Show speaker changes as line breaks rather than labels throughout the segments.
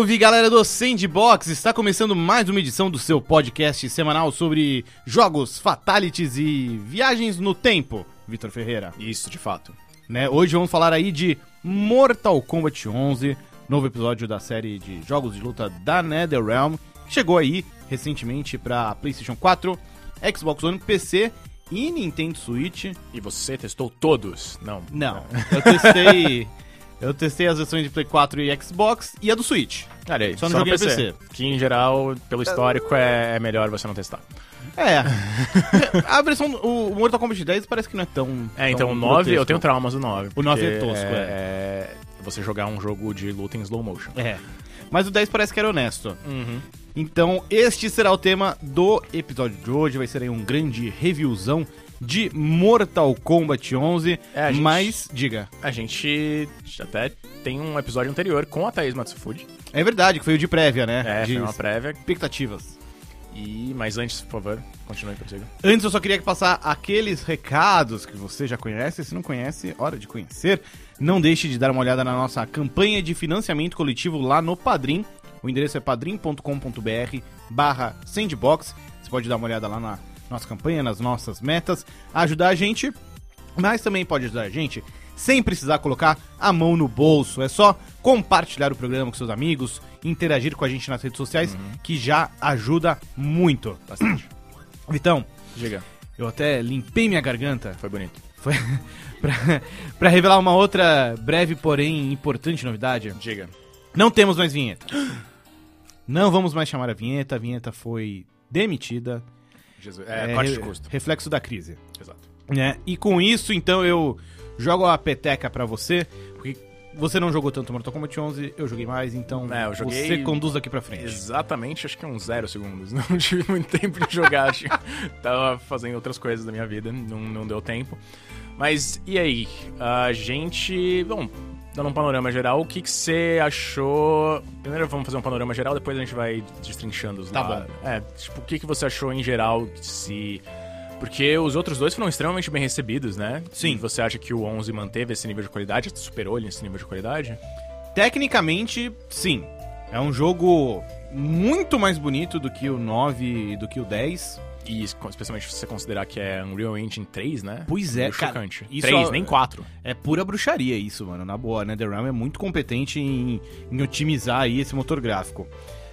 Salve galera do Sandbox! Está começando mais uma edição do seu podcast semanal sobre jogos, fatalities e viagens no tempo. Vitor Ferreira.
Isso, de fato.
Né? Hoje vamos falar aí de Mortal Kombat 11, novo episódio da série de jogos de luta da NetherRealm, que chegou aí recentemente para PlayStation 4, Xbox One, PC e Nintendo Switch.
E você testou todos? Não.
Não, eu testei Eu testei as versões de Play 4 e Xbox e a do Switch.
Olha aí,
Só não joguei PC.
Que em geral, pelo histórico, é, é melhor você não testar.
É. a versão. O Mortal Kombat 10 parece que não é tão.
É, então
tão
o 9, eu
grotesco.
tenho traumas do 9.
O 9 é tosco, é.
é. Você jogar um jogo de luta em slow motion.
É. Mas o 10 parece que era honesto.
Uhum.
Então, este será o tema do episódio de hoje. Vai ser aí um grande reviewzão de Mortal Kombat 11.
É, a gente-
Mas, diga.
A gente até tem um episódio anterior com a Thaís Matsufuji.
É verdade, que foi o de prévia, né?
É,
de
foi uma prévia.
expectativas.
E, mas antes, por favor, continue consigo.
Antes eu só queria passar aqueles recados que você já conhece. Se não conhece, hora de conhecer. Não deixe de dar uma olhada na nossa campanha de financiamento coletivo lá no Padrim. O endereço é padrim.com.br barra sandbox. Você pode dar uma olhada lá na nossa campanha, nas nossas metas, ajudar a gente, mas também pode ajudar a gente sem precisar colocar a mão no bolso. É só compartilhar o programa com seus amigos, interagir com a gente nas redes sociais, que já ajuda muito.
Bastante.
Vitão,
Diga,
eu até limpei minha garganta
foi bonito.
foi pra, pra revelar uma outra breve, porém importante novidade.
Diga.
Não temos mais vinheta. Não vamos mais chamar a vinheta, a vinheta foi demitida.
Jesus. É, corte de custo.
Reflexo da crise.
Exato.
Né? E com isso, então, eu jogo a peteca pra você, porque você não jogou tanto Mortal Kombat 11, eu joguei mais, então
É, joguei-
você conduz daqui pra frente.
Exatamente, acho que uns zero segundos. Não tive muito tempo de jogar, acho tava fazendo outras coisas da minha vida, não, não deu tempo. Mas e aí? A gente. Bom, dando um panorama geral, o que, que você achou. Primeiro vamos fazer um panorama geral, depois a gente vai destrinchando os
Tá
lá-
bom.
É, tipo, o que, que você achou em geral se. Porque os outros dois foram extremamente bem recebidos, né?
Sim.
E você acha que o 11 manteve esse nível de qualidade? Superou ele nesse nível de qualidade?
Tecnicamente, sim. É um jogo muito mais bonito do que o 9 e do que o 10.
E especialmente se você considerar que é Unreal Engine 3, né?
Pois é,
Meio
cara,
chocante.
isso
3,
é-
nem 4.
É pura bruxaria isso, mano. Na boa, né? The Realm é muito competente em, em otimizar aí esse motor gráfico.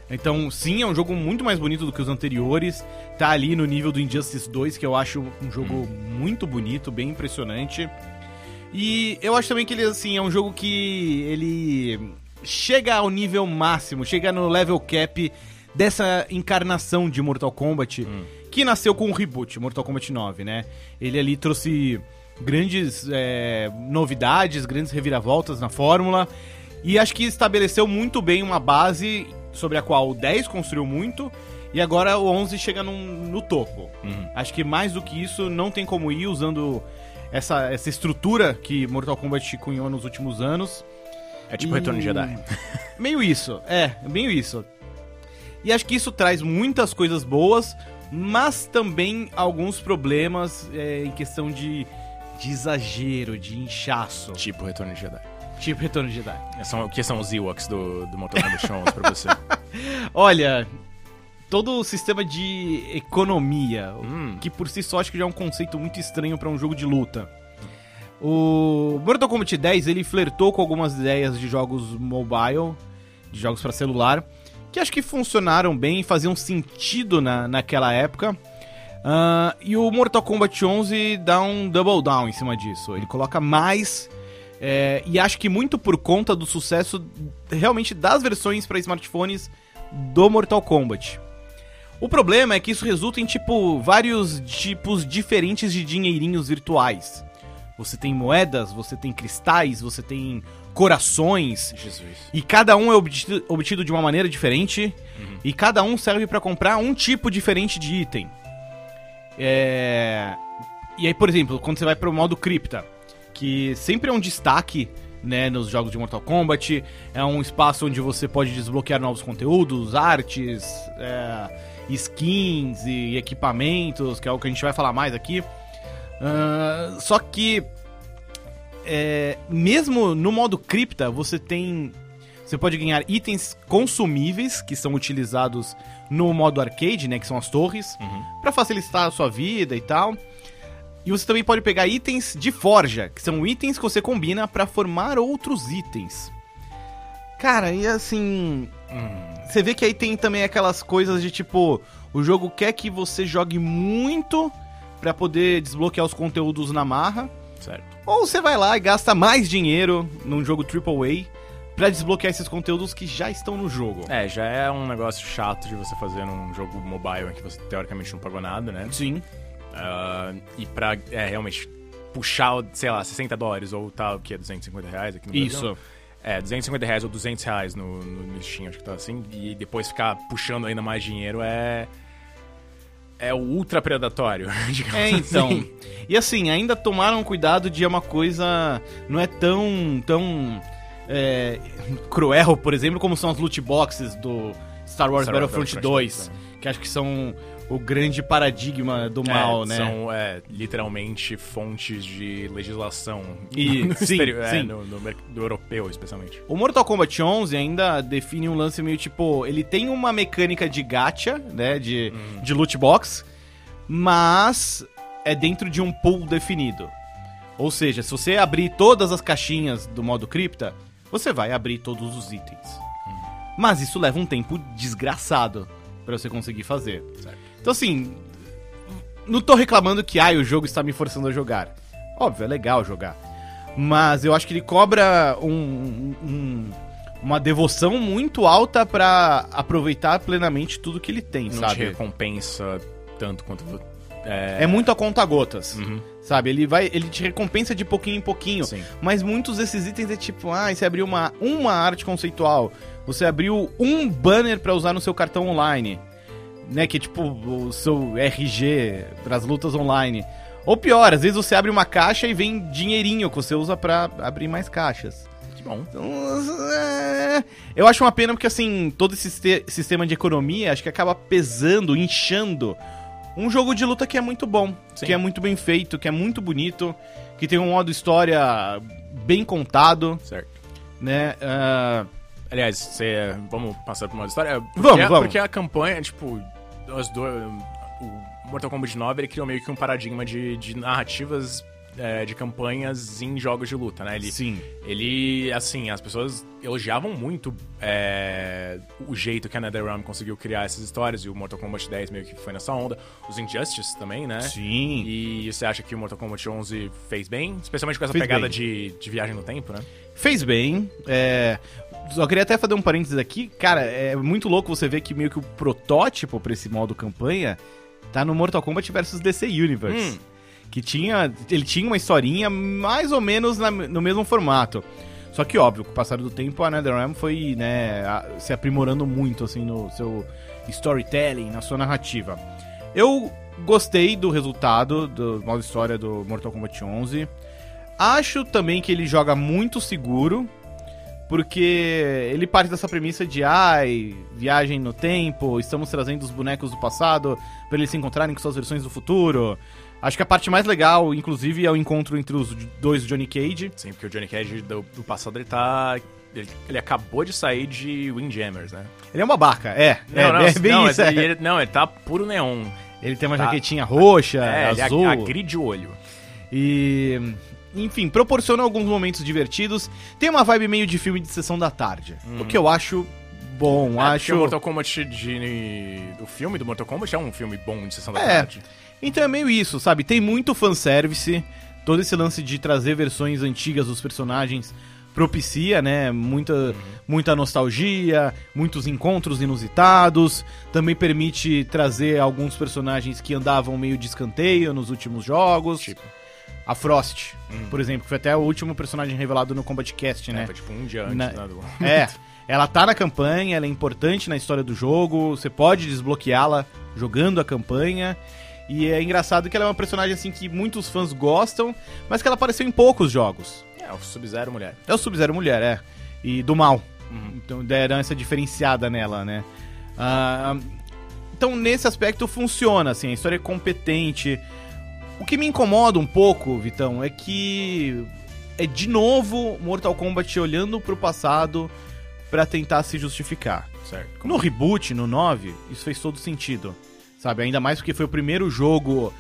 Então, sim, é um jogo muito mais bonito do que os anteriores. Tá ali no nível do Injustice 2, que eu acho um jogo muito bonito, bem impressionante. E eu acho também que ele, assim, é um jogo que ele chega ao nível máximo, chega no level cap dessa encarnação de Mortal Kombat, que nasceu com o reboot, Mortal Kombat 9, né? Ele ali trouxe grandes é, novidades, grandes reviravoltas na fórmula, e acho que estabeleceu muito bem uma base sobre a qual o 10 construiu muito, e agora o 11 chega num- no topo. Acho que mais do que isso, não tem como ir usando essa, essa estrutura que Mortal Kombat cunhou nos últimos anos.
É tipo
E-
Retorno de Jedi.
Meio isso, é, meio isso. E acho que isso traz muitas coisas boas, mas também alguns problemas é, em questão de, de exagero, de inchaço.
tipo Retorno de Jedi.
Tipo Retorno de Jedi.
São, o que são os Ewoks do, do Kombat 11 pra você?
Olha, todo o sistema de economia,
Hum.
que por si só acho que já é um conceito muito estranho pra um jogo de luta. O Mortal Kombat 10 ele flertou com algumas ideias de jogos mobile, de jogos pra celular, que acho que funcionaram bem, faziam sentido na, naquela época. Ah, e o Mortal Kombat 11 dá um double down em cima disso. Ele coloca mais. é, e acho que muito por conta do sucesso realmente das versões para smartphones do Mortal Kombat. O problema é que isso resulta em tipo vários tipos diferentes de dinheirinhos virtuais. Você tem moedas, você tem cristais, você tem corações,
Jesus.
e cada um é obtido, obtido de uma maneira diferente. E cada um serve pra comprar um tipo diferente de item. É... E aí, por exemplo, quando você vai pro modo cripta, que sempre é um destaque né, nos jogos de Mortal Kombat, é um espaço onde você pode desbloquear novos conteúdos, artes, é, skins e equipamentos, que é o que a gente vai falar mais aqui. Ah, só que é, mesmo no modo cripta, você tem Você pode ganhar itens consumíveis que são utilizados no modo arcade, né, que são as torres, pra facilitar a sua vida e tal. E você também pode pegar itens de forja, que são itens que você combina pra formar outros itens. Cara, e assim, você vê que aí tem também aquelas coisas de tipo, o jogo quer que você jogue muito pra poder desbloquear os conteúdos na marra,
Certo.
ou você vai lá e gasta mais dinheiro num jogo AAA pra desbloquear esses conteúdos que já estão no jogo.
É, já é um negócio chato de você fazer num jogo mobile em que você teoricamente não pagou nada, né?
Sim.
Ah, e pra é, realmente puxar, sei lá, 60 dólares ou o que? 250 reais aqui no Brasil?
Isso.
É, 250 reais ou 200 reais no, no, no Steam, acho que tá assim. E depois ficar puxando ainda mais dinheiro é. É o ultra predatório, digamos
É, então.
assim.
E assim, ainda tomaram cuidado de uma coisa. Não é tão. tão. é, cruel, por exemplo, como são as loot boxes do Star Wars
Star
Battlefront
Battlefront
2.
2,
Que acho que são o grande paradigma do mal,
É,
né?
São, é, literalmente fontes de legislação.
E-
no
sim,
exterior, é,
sim.
no, no mer- do europeu, especialmente.
O Mortal Kombat 11 ainda define um lance meio tipo, ele tem uma mecânica de gacha, né, de, de loot box, mas é dentro de um pool definido. Ou seja, se você abrir todas as caixinhas do modo cripta, você vai abrir todos os itens. Mas isso leva um tempo desgraçado pra você conseguir fazer.
Certo.
Então assim, não tô reclamando que ai, o jogo está me forçando a jogar. Óbvio, é legal jogar. Mas eu acho que ele cobra um- um- uma devoção muito alta pra aproveitar plenamente tudo que ele tem,
Não te
sabe?
recompensa tanto quanto. É,
É muito a conta gotas.
Uhum.
Sabe, ele vai, ele te recompensa de pouquinho em pouquinho.
Sim.
Mas muitos desses itens é tipo, ah, você abriu uma, uma arte conceitual, você abriu um banner pra usar no seu cartão online, né, que é tipo o seu RG pras lutas online. Ou pior, às vezes você abre uma caixa e vem dinheirinho que você usa pra abrir mais caixas.
Que bom.
Então, é, eu acho uma pena porque assim, todo esse siste- sistema de economia acho que acaba pesando, inchando um jogo de luta que é muito bom,
Sim.
que é muito bem feito, que é muito bonito, que tem um modo história bem contado,
Certo.
né? ah,
Aliás, você, vamos passar por uma história? Porque,
Vamos, vamos.
Porque a campanha, tipo, as duas, o Mortal Kombat 9 ele criou meio que um paradigma de, de narrativas é, de campanhas em jogos de luta, né? Ele,
sim.
ele, assim, as pessoas elogiavam muito é, o jeito que a NetherRealm conseguiu criar essas histórias, e o Mortal Kombat 10 meio que foi nessa onda. Os Injustice também, né?
Sim.
E você acha que o Mortal Kombat 11 fez bem? Especialmente com essa
Fez
pegada de, de viagem no tempo, né?
Fez bem. É... Só queria até fazer um parênteses aqui. Cara, é muito louco você ver que meio que o protótipo pra esse modo campanha tá no Mortal Kombat vs DC Universe.
Hum.
Que tinha. Ele tinha uma historinha mais ou menos na- no mesmo formato. Só que, óbvio, com o passar do tempo, a NetherRealm foi, né, se aprimorando muito, assim, no seu storytelling, na sua narrativa. Eu gostei do resultado do modo história do Mortal Kombat 11. Acho também que ele joga muito seguro, porque ele parte dessa premissa de ai, viagem no tempo, estamos trazendo os bonecos do passado para eles se encontrarem com suas versões do futuro. Acho que a parte mais legal, inclusive, é o encontro entre os dois Johnny Cage.
Sim, porque o Johnny Cage do, do passado ele tá. Ele, ele acabou de sair de Windjammers, né?
Ele é um babaca, é.
Não,
é,
não,
é bem
não,
isso. é.
ele, não, ele tá puro neon.
Ele tem uma
tá-
jaquetinha roxa,
É, ele
azul.
ag- agride o olho.
E. Enfim, proporciona alguns momentos divertidos. Tem uma vibe meio de filme de sessão da tarde. O que eu acho bom.
É,
acho.
o Mortal Kombat de, do filme do Mortal Kombat é um filme bom de sessão da
É.
tarde.
Então é meio isso, sabe? Tem muito fanservice. Todo esse lance de trazer versões antigas dos personagens propicia, né? Muita, muita nostalgia, muitos encontros inusitados. Também permite trazer alguns personagens que andavam meio de escanteio nos últimos jogos.
Tipo.
A Frost, por exemplo, que foi até o último personagem revelado no Combat Cast,
Né?
né?
Foi tipo um dia antes
Na-
né, do...
É, ela tá na campanha, ela é importante na história do jogo, você pode desbloqueá-la jogando a campanha. E é engraçado que ela é uma personagem assim que muitos fãs gostam, mas que ela apareceu em poucos jogos.
É, o Sub-Zero mulher.
É o Sub-Zero Mulher, é. E do mal.
Uhum.
Então deram essa diferenciada nela, né? Ah, então nesse aspecto funciona, assim, a história é competente. O que me incomoda um pouco, Vitão, é que é de novo Mortal Kombat olhando pro passado pra tentar se justificar.
Certo.
No reboot, no 9, isso fez todo sentido. Sabe? Ainda mais porque foi o primeiro jogo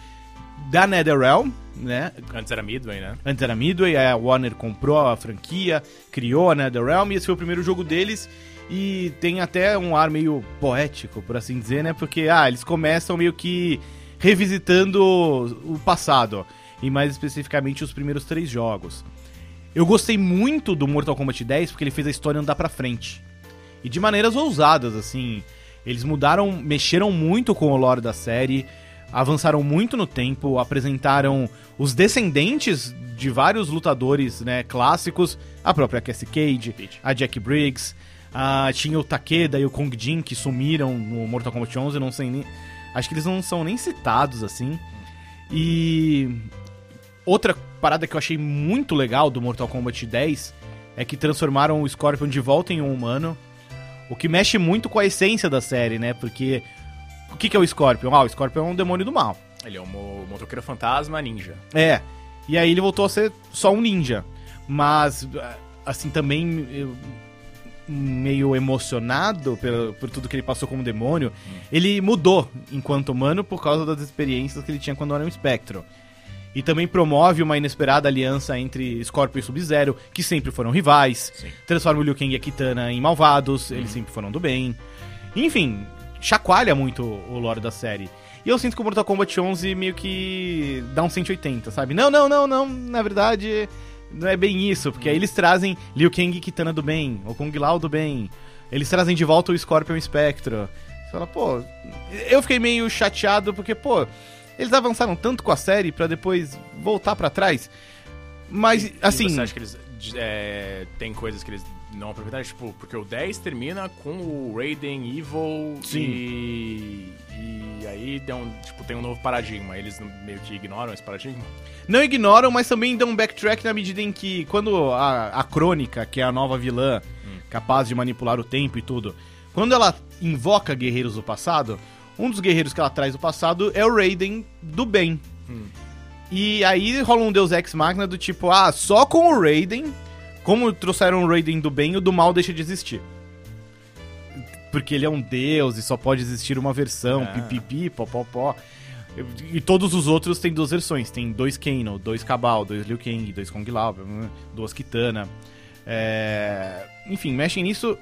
da NetherRealm, né?
Antes era Midway, né?
Antes era Midway, a Warner comprou a franquia, criou a NetherRealm e esse foi o primeiro jogo deles. E tem até um ar meio poético, por assim dizer, né? Porque, ah, eles começam meio que revisitando o passado. E mais especificamente os primeiros três jogos. Eu gostei muito do Mortal Kombat 10 porque ele fez a história andar pra frente. E de maneiras ousadas, assim. Eles mudaram, mexeram muito com o lore da série, avançaram muito no tempo, apresentaram os descendentes de vários lutadores né, clássicos, a própria Cassie Cage, a Jack Briggs, a, tinha o Takeda e o Kong Jin que sumiram no Mortal Kombat 11, não sei nem... Acho que eles não são nem citados, assim. E... Outra parada que eu achei muito legal do Mortal Kombat 10 é que transformaram o Scorpion de volta em um humano. O que mexe muito com a essência da série, né? Porque o que, que é o Scorpion? Ah, o Scorpion é um demônio do mal.
Ele é um mo- motoqueiro fantasma ninja.
É. E aí ele voltou a ser só um ninja. Mas, assim, também meio emocionado pelo, por tudo que ele passou como demônio, ele mudou enquanto humano por causa das experiências que ele tinha quando era um espectro. E também promove uma inesperada aliança entre Scorpion e Sub-Zero, que sempre foram rivais.
Sim.
Transforma o Liu Kang e a Kitana em malvados, eles sempre foram do bem. Enfim, chacoalha muito o lore da série. E eu sinto que o Mortal Kombat 11 meio que dá um 180, sabe? Não, não, não, não, na verdade não é bem isso, porque aí eles trazem Liu Kang e Kitana do bem, ou Kung Lao do bem. Eles trazem de volta o Scorpion e Spectro. Você fala, pô, eu fiquei meio chateado porque, pô, eles avançaram tanto com a série pra depois voltar pra trás. Mas, assim,
E você acha que eles é, tem coisas que eles não aproveitaram? Tipo, porque o 10 termina com o Raiden Evil
Sim.
e. E aí tipo, tem um novo paradigma. Eles meio que ignoram esse paradigma?
não ignoram, mas também dão um backtrack na medida em que, quando a, a Crônica, que é a nova vilã, capaz de manipular o tempo e tudo, quando ela invoca guerreiros do passado, um dos guerreiros que ela traz do passado é o Raiden do bem. E aí rola um Deus Ex Machina do tipo, ah, só com o Raiden, como trouxeram o Raiden do bem, o do mal deixa de existir. Porque ele é um deus e só pode existir uma versão,
Ah.
pipipi, popopó. E todos os outros têm duas versões. Tem dois Kano, dois Cabal, dois Liu Kang, dois Kong Lao, duas Kitana. É... Enfim, mexem nisso.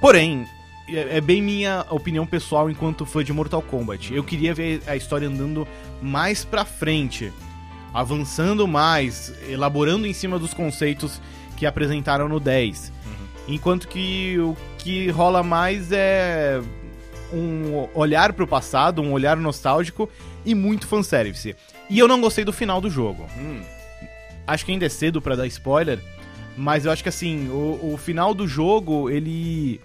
Porém, é é bem minha opinião pessoal enquanto fã de Mortal Kombat. Eu queria ver a história andando mais pra frente, avançando mais, elaborando em cima dos conceitos que apresentaram no 10. Enquanto que o que rola mais é um olhar pro passado, um olhar nostálgico e muito fanservice. E eu não gostei do final do jogo.
Hum,
Acho que ainda é cedo pra dar spoiler, mas eu acho que assim, o, o final do jogo, ele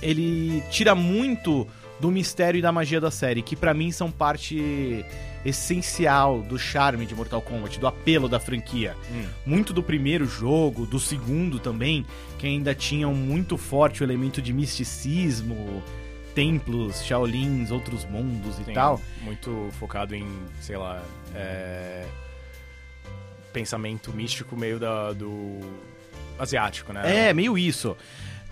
ele tira muito do mistério e da magia da série, que pra mim são parte essencial do charme de Mortal Kombat, do apelo da franquia.
hum.
Muito do primeiro jogo, do segundo também, que ainda tinham muito forte o elemento de misticismo, templos, Shaolins, outros mundos e
Tem
tal.
Muito focado em, sei lá, é, pensamento místico meio da, do asiático, né?
É, meio isso.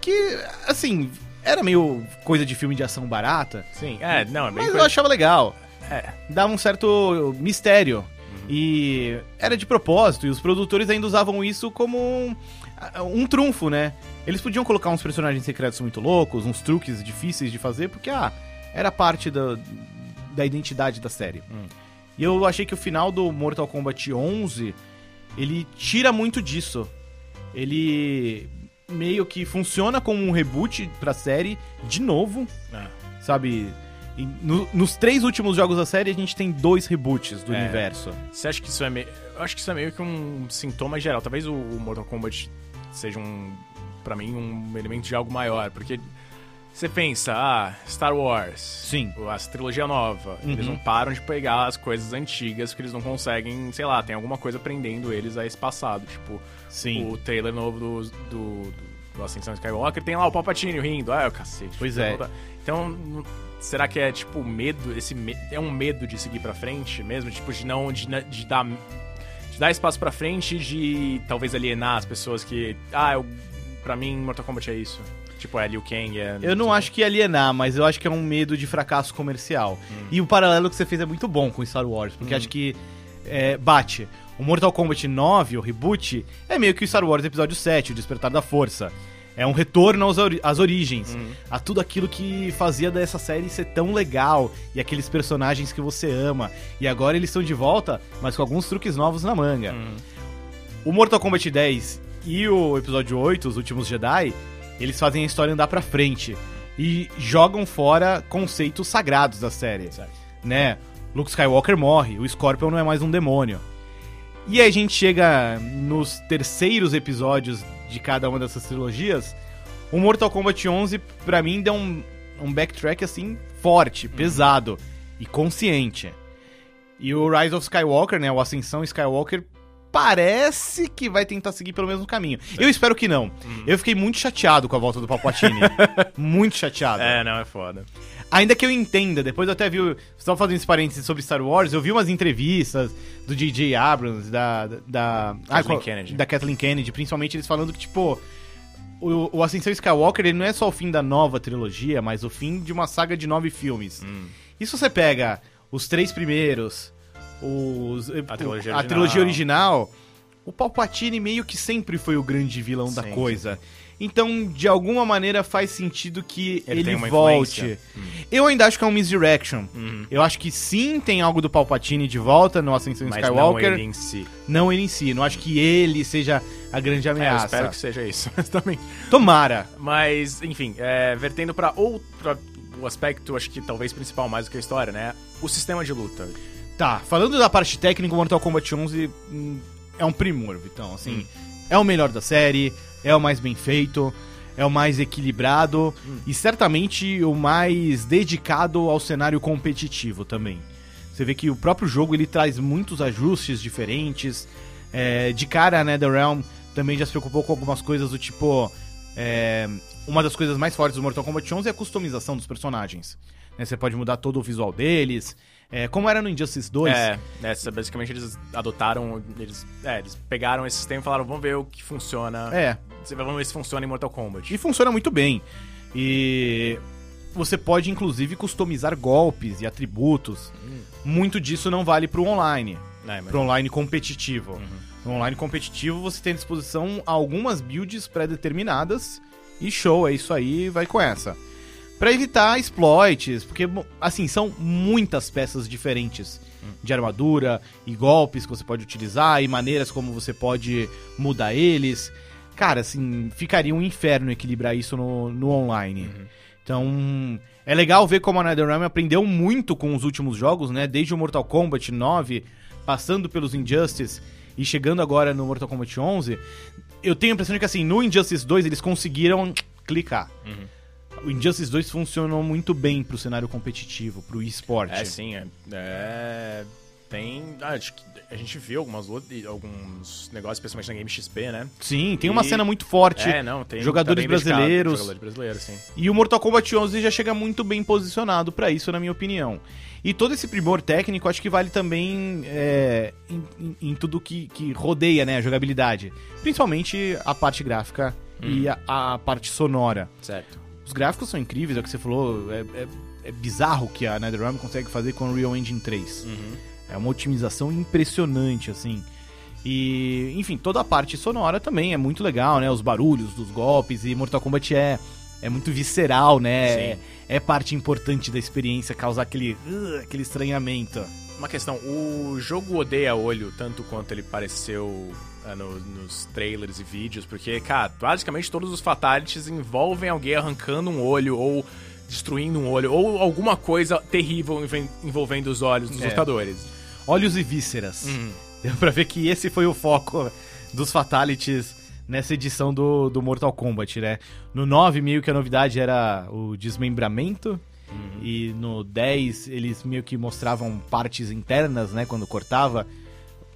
Que, assim, era meio coisa de filme de ação barata,
Sim, é, não, é bem
mas eu
coisa-
achava legal.
É,
Dava um certo mistério. E era de propósito, e os produtores ainda usavam isso como um, um trunfo, né? Eles podiam colocar uns personagens secretos muito loucos, uns truques difíceis de fazer, porque, ah, era parte da, da identidade da série.
Hum.
E eu achei que o final do Mortal Kombat 11, ele tira muito disso. Ele meio que funciona como um reboot pra série de novo,
é.
sabe? E no- nos três últimos jogos da série, a gente tem dois reboots do
É.
universo.
Você acha que isso é meio. Eu acho que isso é meio que um sintoma geral. Talvez o, o Mortal Kombat seja um. Pra mim, um elemento de algo maior. Porque você pensa, ah, Star Wars.
Sim.
A trilogia nova. Eles
Uhum.
não param de pegar as coisas antigas porque eles não conseguem, sei lá, tem alguma coisa prendendo eles a esse passado. Tipo,
Sim.
o trailer novo do, do, do, do Ascensão Skywalker tem lá o Palpatine rindo. Ah, é o cacete.
Pois é.
Então, será que é tipo medo? Esse me- é um medo de seguir pra frente mesmo? Tipo, de não. de, de dar. De dar espaço pra frente, de talvez alienar as pessoas que. Ah, eu pra mim, Mortal Kombat é isso. Tipo, é Liu Kang, é...
Eu não acho que ia alienar, mas eu acho que é um medo de fracasso comercial. E o paralelo que você fez é muito bom com Star Wars, porque acho que é, bate. O Mortal Kombat 9, o reboot, é meio que o Star Wars Episódio 7, o Despertar da Força. É um retorno aos ori- às origens, a tudo aquilo que fazia dessa série ser tão legal e aqueles personagens que você ama. E agora eles estão de volta, mas com alguns truques novos na manga. O Mortal Kombat 10 e o episódio 8, Os Últimos Jedi, eles fazem a história andar pra frente e jogam fora conceitos sagrados da série,
Certo.
né? Luke Skywalker morre, o Scorpion não é mais um demônio. E aí a gente chega nos terceiros episódios de cada uma dessas trilogias, o Mortal Kombat 11 pra mim deu um, um backtrack assim forte, pesado e consciente. E o Rise of Skywalker, né, o Ascensão Skywalker, parece que vai tentar seguir pelo mesmo caminho. Eu espero que não. Eu fiquei muito chateado com a volta do Palpatine. muito chateado.
É, não, é foda.
Ainda que eu entenda, depois eu até vi. Você estava fazendo esse parênteses sobre Star Wars, eu vi umas entrevistas do J.J. Abrams, da. da
Kathleen
qual-
Kennedy.
Da Kathleen Kennedy, principalmente eles falando que, tipo. O, o Ascensão Skywalker ele não é só o fim da nova trilogia, mas o fim de uma saga de nove filmes.
Hum.
E se você pega os três primeiros, os,
A trilogia
a
original.
trilogia original, o Palpatine meio que sempre foi o grande vilão da
Sim,
coisa. Então, de alguma maneira, faz sentido que
Ele
ele, volte.
influência.
Eu ainda acho que é um misdirection.
Uhum.
Eu acho que sim, tem algo do Palpatine de volta no Ascensão
Mas não
Skywalker.
ele em si.
Não ele em si. Não acho que ele seja a grande
É, eu
ameaça.
espero que seja isso, mas também.
Tomara.
Mas, enfim, é, vertendo pra outro o aspecto, acho que talvez principal mais do que a história, né? O sistema de luta.
Tá, falando da parte técnica, o Mortal Kombat 11 hum, é um primor, Vitão. Assim,
Hum.
é o melhor da série, é o mais bem feito, é o mais equilibrado
Hum.
e certamente o mais dedicado ao cenário competitivo também. Você vê que o próprio jogo ele traz muitos ajustes diferentes. É, de cara, a NetherRealm também já se preocupou com algumas coisas do tipo. é, uma das coisas mais fortes do Mortal Kombat 11 é a customização dos personagens. né? Você pode mudar todo o visual deles. É, como era no Injustice 2.
É, essa, basicamente eles adotaram, eles, é, eles pegaram esse sistema e falaram, vamos ver o que funciona.
É,
Vamos ver se funciona em Mortal Kombat.
e funciona muito bem. E você pode inclusive customizar golpes e atributos. Muito disso não vale pro online,
É, mas-
pro online competitivo. No online competitivo você tem à disposição algumas builds pré-determinadas e show, é isso aí, vai com essa. Pra evitar exploits, porque assim, são muitas peças diferentes de armadura e golpes que você pode utilizar e maneiras como você pode mudar eles. Cara, assim, ficaria um inferno equilibrar isso no, no online. Então, é legal ver como a NetherRealm aprendeu muito com os últimos jogos, né? Desde o Mortal Kombat 9, passando pelos Injustice e chegando agora no Mortal Kombat 11. Eu tenho a impressão de que, assim, no Injustice 2 eles conseguiram clicar. O Injustice 2 funcionou muito bem pro cenário competitivo, pro esporte.
É, sim, é. é, tem. ah, acho que a gente viu algumas alguns negócios, especialmente na Game XP, né?
Sim, tem uma
E-
cena muito forte.
É, não, tem.
jogadores
tá
brasileiros.
Jogadores brasileiros, sim.
E o Mortal Kombat 11 já chega muito bem posicionado pra isso, na minha opinião. E todo esse primor técnico acho que vale também é, em, em- em tudo que, que rodeia né, a jogabilidade. Principalmente a parte gráfica e a, a parte sonora.
Certo.
Os gráficos são incríveis, é o que você falou. É, é- é bizarro o que a NetherRealm consegue fazer com o Unreal Engine 3. É uma otimização impressionante, assim. E, enfim, toda a parte sonora também é muito legal, né? Os barulhos dos golpes e Mortal Kombat é, é muito visceral, né? É, é parte importante da experiência causar aquele, uh, aquele estranhamento.
Uma questão, o jogo odeia olho tanto quanto ele pareceu ah, no- nos trailers e vídeos, porque, cara, basicamente todos os fatalities envolvem alguém arrancando um olho ou destruindo um olho, ou alguma coisa terrível envolvendo os olhos dos
É.
lutadores.
Olhos e vísceras. Deu pra ver que esse foi o foco dos Fatalities nessa edição do, do Mortal Kombat, né? No 9, meio que a novidade era o desmembramento. E no 10, eles meio que mostravam partes internas, né? Quando cortava.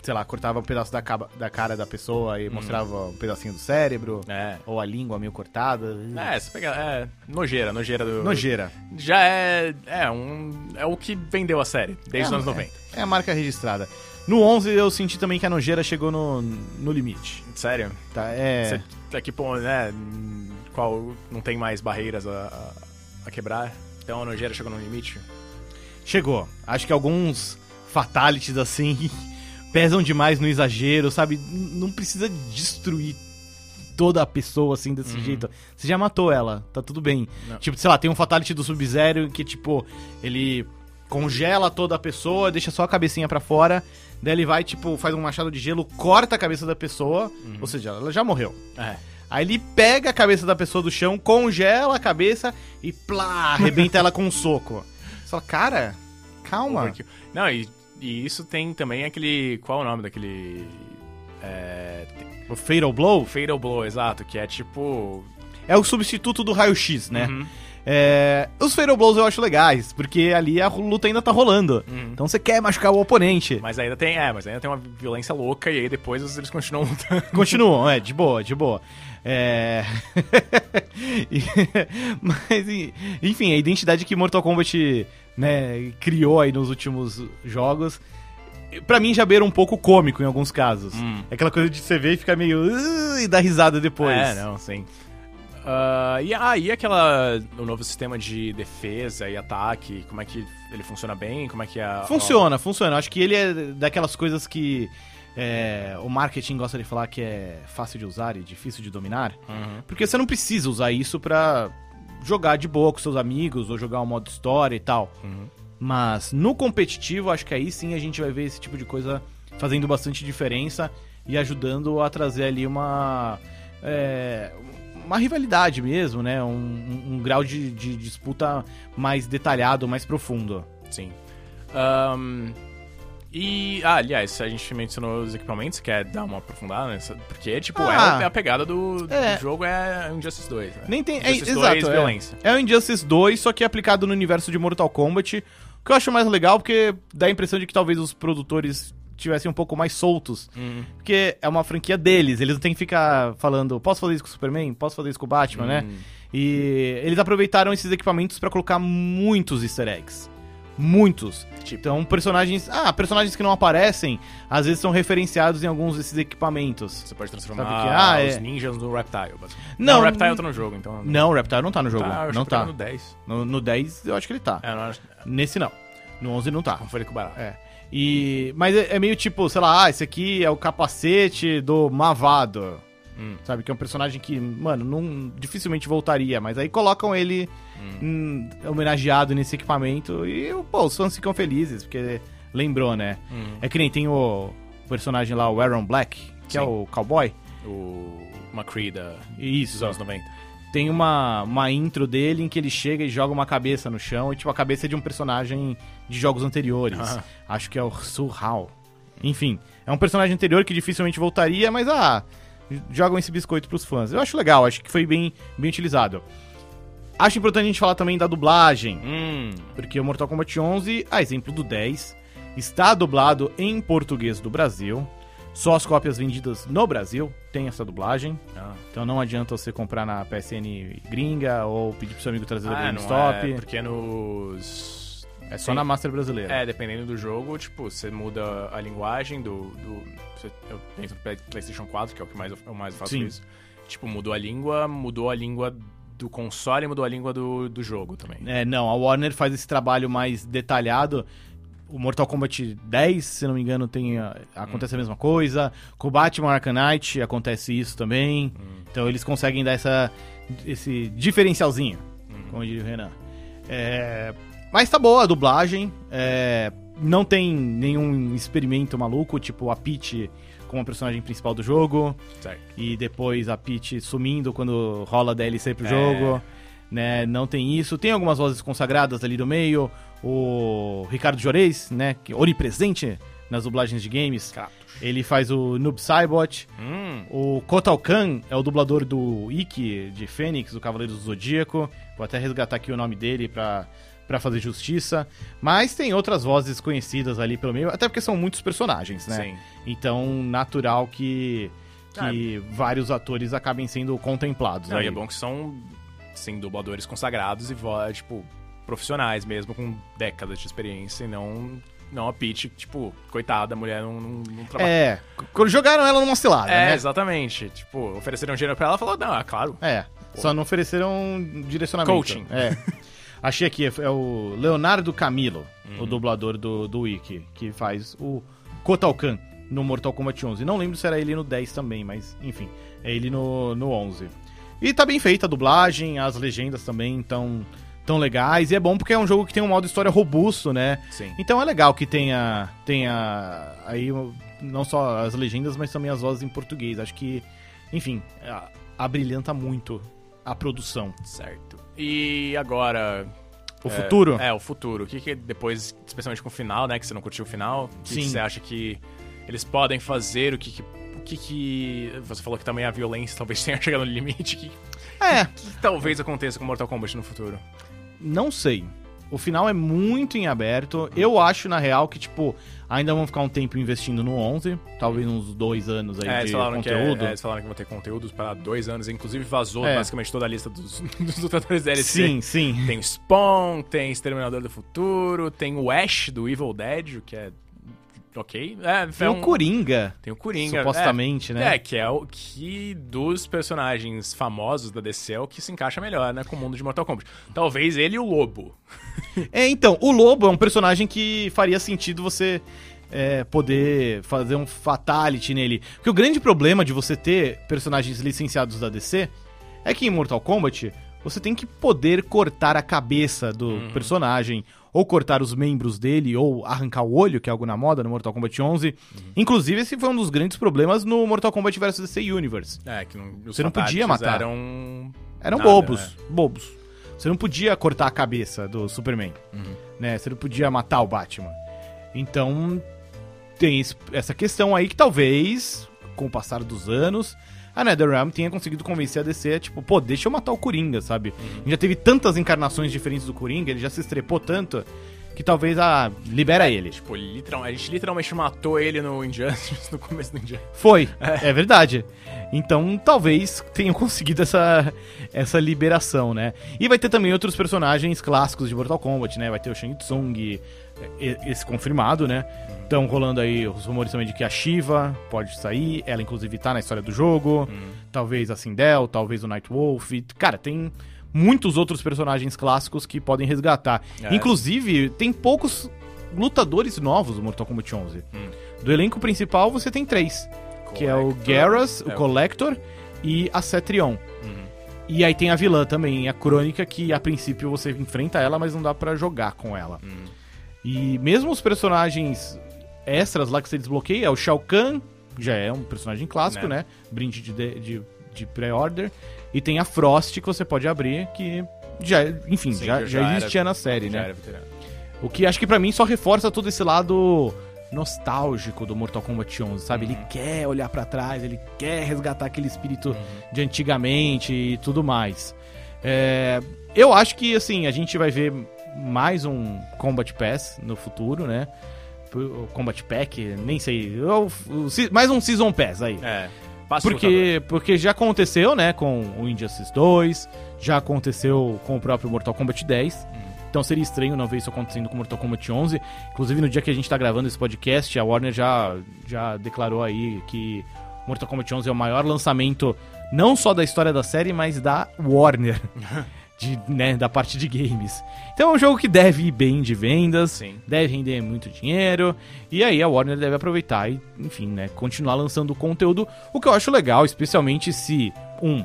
Sei lá, cortava um pedaço da, caba- da cara da pessoa e mostrava um pedacinho do cérebro.
É.
Ou a língua meio cortada.
É, você pega. É, nojeira, nojeira do.
Nojeira.
Já é. É um. É o que vendeu a série, desde os
É,
anos 90.
É, é a marca registrada. No 11 eu senti também que a nojeira chegou no, no limite.
Sério?
Tá, é...
Você tá aqui, pô, né? Qual não tem mais barreiras a, a, a quebrar? Então a nojeira chegou no limite?
Chegou. Acho que alguns fatalities assim pesam demais no exagero, sabe? Não precisa destruir toda a pessoa assim desse jeito. Você já matou ela, tá tudo bem.
Não.
Tipo, sei lá, tem um fatality do Sub-Zero que tipo, ele congela toda a pessoa, deixa só a cabecinha pra fora, daí ele vai tipo, faz um machado de gelo, corta a cabeça da pessoa, ou seja, ela já morreu.
É.
Aí ele pega a cabeça da pessoa do chão, congela a cabeça e plá, arrebenta ela com um soco. Fala, cara, calma.
Não, e, e isso tem também aquele. Qual é o nome daquele. É.
O Fatal Blow
Fatal Blow, exato, que é tipo.
é o substituto do raio-x, né?
Uhum.
É, os Fatal Blows eu acho legais, porque ali a luta ainda tá rolando.
Uhum.
Então você quer machucar o oponente.
Mas ainda tem. É, mas ainda tem uma violência louca e aí depois eles continuam lutando.
Continuam, é, de boa, de boa. É... Mas, enfim, a identidade que Mortal Kombat né, criou aí nos últimos jogos, pra mim já beira um pouco cômico em alguns casos.
Hum.
É aquela coisa de você ver e ficar meio... "Uh", e dar risada depois.
É, não, sim. Ah, e aí aquela. O novo sistema de defesa e ataque, como é que ele funciona bem? Como é que é.
Funciona, funciona. Acho que ele é daquelas coisas que é, o marketing gosta de falar que é fácil de usar e difícil de dominar.
Uhum.
Porque você não precisa usar isso pra jogar de boa com seus amigos ou jogar um modo história e tal.
Uhum.
Mas no competitivo, acho que aí sim a gente vai ver esse tipo de coisa fazendo bastante diferença e ajudando a trazer ali uma. é, uma rivalidade mesmo, né? Um, um- um grau de, de disputa mais detalhado, mais profundo.
Sim. Ahn, e, ah, aliás, a gente mencionou os equipamentos, quer dar uma aprofundada nessa? Porque, tipo,
Ah.
é, a pegada do, do
É.
jogo é Injustice 2, né?
Nem tem. É,
Injustice
exato,
2,
é.
violência.
É o Injustice 2, só que aplicado no universo de Mortal Kombat. O que eu acho mais legal, porque dá a impressão de que talvez os produtores tivessem um pouco mais soltos.
Uhum.
Porque é uma franquia deles, eles não têm que ficar falando, posso fazer isso com o Superman? Posso fazer isso com o Batman, né?
Hum.
E eles aproveitaram esses equipamentos pra colocar muitos easter eggs. Muitos.
Tipo.
Então, personagens. Ah, personagens que não aparecem, às vezes são referenciados em alguns desses equipamentos.
Você pode transformar
que- ah,
os
é.
ninjas no Reptile, basicamente.
Não,
o Reptile tá no jogo, então...
Não, o Reptile não tá no jogo.
Tá,
não
que
tá.
no 10.
No, no 10, eu acho que ele tá.
É, não acho...
Nesse não. No 11 não tá.
Não foi com o barato.
É. E, mas é, é meio tipo, sei lá, ah, esse aqui é o capacete do Mavado.
Hum.
Sabe? Que é um personagem que, mano, não, dificilmente voltaria. Mas aí colocam ele hum, homenageado nesse equipamento e, pô, os fãs ficam felizes, porque lembrou, né?
Hum.
É que nem tem o personagem lá, o Aaron Black, que é
Sim.
o cowboy.
O McCree da...
Isso.
dos anos 90.
Tem uma, uma intro dele em que ele chega e joga uma cabeça no chão, e tipo, a cabeça é de um personagem de jogos anteriores.
Ah.
Acho que é o Surhal. Enfim, é um personagem anterior que dificilmente voltaria, mas ah, jogam esse biscoito pros fãs. Eu acho legal, acho que foi bem, bem utilizado. Acho importante a gente falar também da dublagem,
Hum.
porque o Mortal Kombat 11, a exemplo do 10, está dublado em português do Brasil. Só as cópias vendidas no Brasil têm essa dublagem.
Ah.
Então não adianta você comprar na PSN gringa ou pedir pro seu amigo trazer da
Ah, não
GameStop.
é, porque nos...
É só
Sim.
na Master brasileira.
É, dependendo do jogo, tipo, você muda a linguagem do. do você- eu penso no Play- PlayStation 4, que é o que mais eu, eu mais faço
Sim.
isso. Tipo, mudou a língua, mudou a língua do console mudou a língua do, do jogo também.
É, não, a Warner faz esse trabalho mais detalhado. O Mortal Kombat 10, se não me engano, tem a- acontece a mesma coisa. Com o Batman Arkham Knight acontece isso também. Então eles conseguem dar essa, esse diferencialzinho, como diria o Renan. É, mas tá boa a dublagem. é, não tem nenhum experimento maluco, tipo a Peach como a personagem principal do jogo.
Certo.
e depois a Peach sumindo quando rola DLC pro
É.
jogo, né? Não tem isso. Tem algumas vozes consagradas ali no meio. O Ricardo Jorez, né? Que é onipresente nas dublagens de games.
Kratos.
Ele faz o Noob Saibot.
Hum.
O Kotal Kahn é o dublador do Ikki de Fênix, o Cavaleiro do Zodíaco. Vou até resgatar aqui o nome dele pra, pra fazer justiça. Mas tem outras vozes conhecidas ali pelo meio, até porque são muitos personagens, né?
Sim.
Então, natural que, que vários atores acabem sendo contemplados.
Não,
aí.
e é bom que são, sim, dubladores consagrados e, tipo, profissionais mesmo, com décadas de experiência e não Não a Peach, tipo, coitada, a mulher não, não, não trabalha.
É, quando jogaram ela numa cilada,
É,
né?
exatamente. Tipo, ofereceram dinheiro pra ela, falou, não, é claro.
É, só não ofereceram direcionamento.
Coaching.
É. Achei aqui, é o Leonardo Camilo,
Uhum.
o dublador do, do Wiki, que faz o Kotal Kahn no Mortal Kombat 11. Não lembro se era ele no 10 também, mas enfim, é ele no, no 11. E tá bem feita a dublagem, as legendas também estão tão legais, e é bom porque é um jogo que tem um modo história robusto, né?
Sim.
Então é legal que tenha, tenha aí não só as legendas, mas também as vozes em português. Acho que, enfim, abrilhanta muito a produção.
Certo. E agora.
O
é,
futuro?
É, o futuro. O que, que depois, especialmente com o final, né? Que você não curtiu o final, o que, que
Sim.
você acha que eles podem fazer? O que que. O que, que Você falou que também a violência talvez tenha chegado no limite. O que,
É,
que talvez aconteça com Mortal Kombat no futuro?
Não sei. O final é muito em aberto. Eu acho, na real, que, tipo, ainda vão ficar um tempo investindo no 11. Talvez uns dois anos aí
É,
de
falaram, que
conteúdo.
é, é, eles falaram que vão ter conteúdos para dois anos. Inclusive vazou
É.
basicamente toda a lista dos, dos lutadores DLC.
sim, sim.
Tem o Spawn, tem Exterminador do Futuro, tem o Ash do Evil Dead, o que é ok. É,
Tem
é
o
um-
Coringa,
Tem o Coringa.
supostamente,
é,
né?
É, que é o que dos personagens famosos da DC é o que se encaixa melhor, né, com o mundo de Mortal Kombat. Talvez ele e o Lobo.
É, então, o Lobo é um personagem que faria sentido você é, poder fazer um fatality nele. Porque o grande problema de você ter personagens licenciados da DC é que em Mortal Kombat você tem que poder cortar a cabeça do personagem, ou cortar os membros dele, ou arrancar o olho, que é algo na moda no Mortal Kombat 11. Inclusive, esse foi um dos grandes problemas no Mortal Kombat vs DC Universe.
É, que não,
Você não podia matar.
Eram...
Eram
Nada,
bobos,
né?
bobos. Você não podia cortar a cabeça do Superman, né? Você não podia matar o Batman. Então, tem essa questão aí que talvez, com o passar dos anos, a NetherRealm tenha conseguido convencer a DC, a, tipo, pô, deixa eu matar o Coringa, sabe? Gente já teve tantas encarnações diferentes do Coringa, ele já se estrepou tanto, que talvez, ah, libera ele.
Tipo, literal, a gente literalmente matou ele no Injustice, no começo do Injustice.
Foi, é verdade. Então, talvez tenham conseguido essa, essa liberação, né? E vai ter também outros personagens clássicos de Mortal Kombat, né? Vai ter o Shang Tsung, e- esse confirmado, né? Estão rolando aí os rumores também de que a Shiva pode sair, ela inclusive tá na história do jogo, talvez a Sindel, talvez o Nightwolf. Cara, tem muitos outros personagens clássicos que podem resgatar.
É.
Inclusive, tem poucos lutadores novos no Mortal Kombat 11. Do elenco principal, você tem três que é o
Collector.
Garrus, o
É,
Collector e a Cetrion. E aí tem a vilã também, a Crônica, que a princípio você enfrenta ela, mas não dá pra jogar com ela. E mesmo os personagens extras lá que você desbloqueia, o Shao Kahn, já é um personagem clássico,
Né.
né? Brinde de, de, de pré-order. E tem a Frost que você pode abrir, que já, enfim,
Sim,
já, já
já era-
existia na série, né?
era.
O que acho que pra mim só reforça todo esse lado nostálgico do Mortal Kombat 11, sabe? Ele quer olhar pra trás, ele quer resgatar aquele espírito de antigamente e tudo mais. É, eu acho que, assim, a gente vai ver mais um Combat Pass no futuro, né? O Combat Pack, nem sei. mais um Season Pass aí.
É. Passe
Porque, porque já aconteceu, né, com o Injustice 2, já aconteceu com o próprio Mortal Kombat 10. Então seria estranho não ver isso acontecendo com Mortal Kombat 11. Inclusive, no dia que a gente tá gravando esse podcast, a Warner já, já declarou aí que Mortal Kombat 11 é o maior lançamento, não só da história da série, mas da Warner. De, né, da parte de games. Então é um jogo que deve ir bem de vendas,
Sim.
deve render muito dinheiro, e aí a Warner deve aproveitar e, enfim, né, continuar lançando conteúdo, o que eu acho legal, especialmente se, um,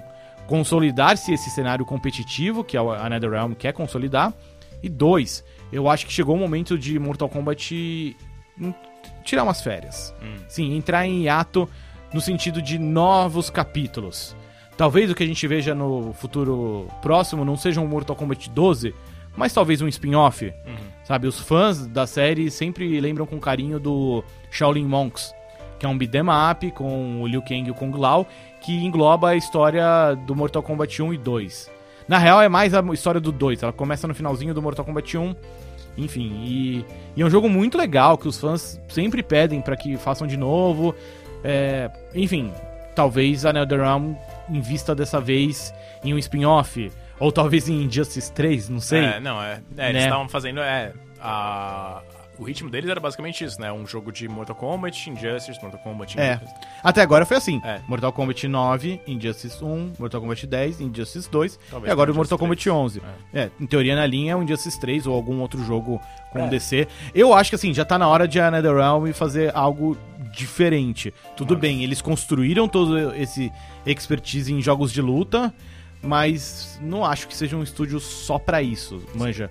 consolidar-se esse cenário competitivo que a NetherRealm quer consolidar, e dois, eu acho que chegou o momento de Mortal Kombat hum, tirar umas férias. Sim, entrar em hiato no sentido de novos capítulos. Talvez o que a gente veja no futuro próximo não seja um Mortal Kombat 12, mas talvez um spin-off. Sabe, os fãs da série sempre lembram com carinho do Shaolin Monks, que é um beat'em up com o Liu Kang e o Kung Lao, que engloba a história do Mortal Kombat 1 e 2. Na real, é mais a história do 2, ela começa no finalzinho do Mortal Kombat 1, enfim, e, e é um jogo muito legal, que os fãs sempre pedem pra que façam de novo. É, enfim, talvez a NetherRealm invista dessa vez em um spin-off, ou talvez em Injustice 3, não sei.
É, não, é. é eles
Né?
estavam fazendo. É, a, o ritmo deles era basicamente isso, né? Um jogo de Mortal Kombat, Injustice, Mortal Kombat,
É.
Injustice.
Até agora foi assim.
É.
Mortal Kombat 9, Injustice 1, Mortal Kombat 10, Injustice 2
Talvez
e agora o Mortal Kombat
3.
11. É, em teoria na linha é o Injustice 3 ou algum outro jogo com
É.
DC. Eu acho que assim, já tá na hora de a NetherRealm fazer algo diferente. Tudo bem, eles construíram todo esse expertise em jogos de luta, mas não acho que seja um estúdio só pra isso, manja.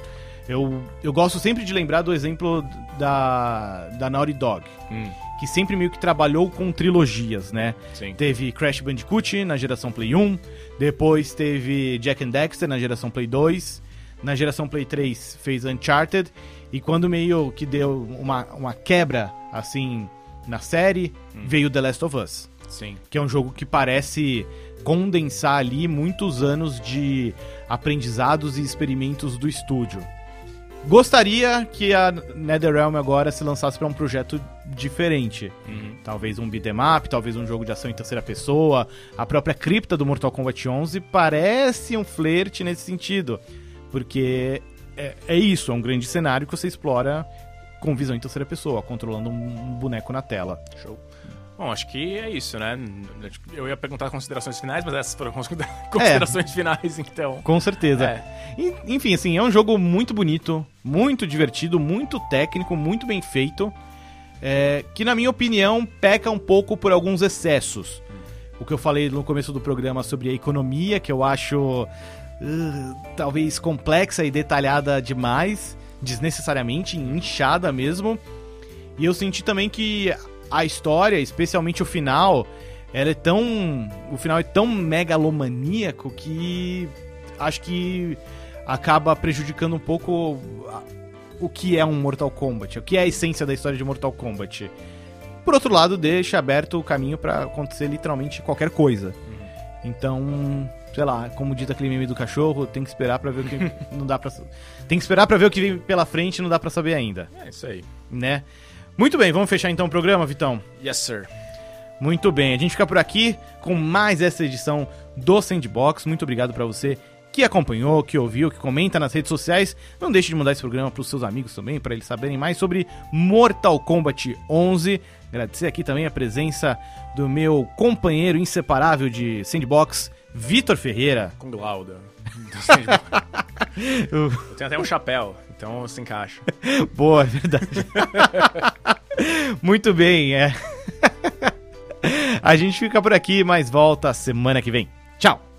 Eu, eu gosto sempre de lembrar do exemplo da, da Naughty Dog,
Hum,
que sempre meio que trabalhou com trilogias, né?
sim.
Teve Crash Bandicoot na geração Play 1, depois teve Jack and Dexter na geração Play 2, na geração Play 3 fez Uncharted, e quando meio que deu uma, uma quebra, assim, na série, veio The Last of Us,
Sim.
que é um jogo que parece condensar ali muitos anos de aprendizados e experimentos do estúdio. Gostaria que a NetherRealm agora se lançasse para um projeto diferente.
Uhum.
Talvez um beat'em up, talvez um jogo de ação em terceira pessoa. A própria cripta do Mortal Kombat 11 parece um flerte nesse sentido. Porque é, é isso, é um grande cenário que você explora com visão em terceira pessoa, controlando um boneco na tela.
Show. Bom, acho que é isso, né? Eu ia perguntar considerações finais, mas essas foram considera- considerações finais, então.
Com certeza.
É.
Enfim, assim, é um jogo muito bonito, muito divertido, muito técnico, muito bem feito. é, que, na minha opinião, peca um pouco por alguns excessos. O que eu falei no começo do programa sobre a economia, que eu acho uh, talvez complexa e detalhada demais, desnecessariamente, inchada mesmo. E eu senti também que a história, especialmente o final, ela é tão. O final é tão megalomaníaco que acho que acaba prejudicando um pouco o que é um Mortal Kombat, o que é a essência da história de Mortal Kombat. Por outro lado, deixa aberto o caminho pra acontecer literalmente qualquer coisa. Então, sei lá, como dita aquele meme do cachorro, tem que esperar pra ver o que não dá para Tem que esperar pra ver o que vem pela frente, não dá pra saber ainda,
É isso aí.
né? Muito bem, vamos fechar então o programa, Vitão.
Yes, sir.
Muito bem, a gente fica por aqui com mais essa edição do Sandbox. Muito obrigado pra você que acompanhou, que ouviu, que comenta nas redes sociais. Não deixe de mandar esse programa pros seus amigos também, pra eles saberem mais sobre Mortal Kombat 11. Agradecer aqui também a presença do meu companheiro inseparável de Sandbox, Vitor Ferreira.
Com Glauda. Eu tenho até um chapéu, então se encaixa.
Boa, é verdade. Muito bem, é. A gente fica por aqui, mas volta semana que vem. Tchau!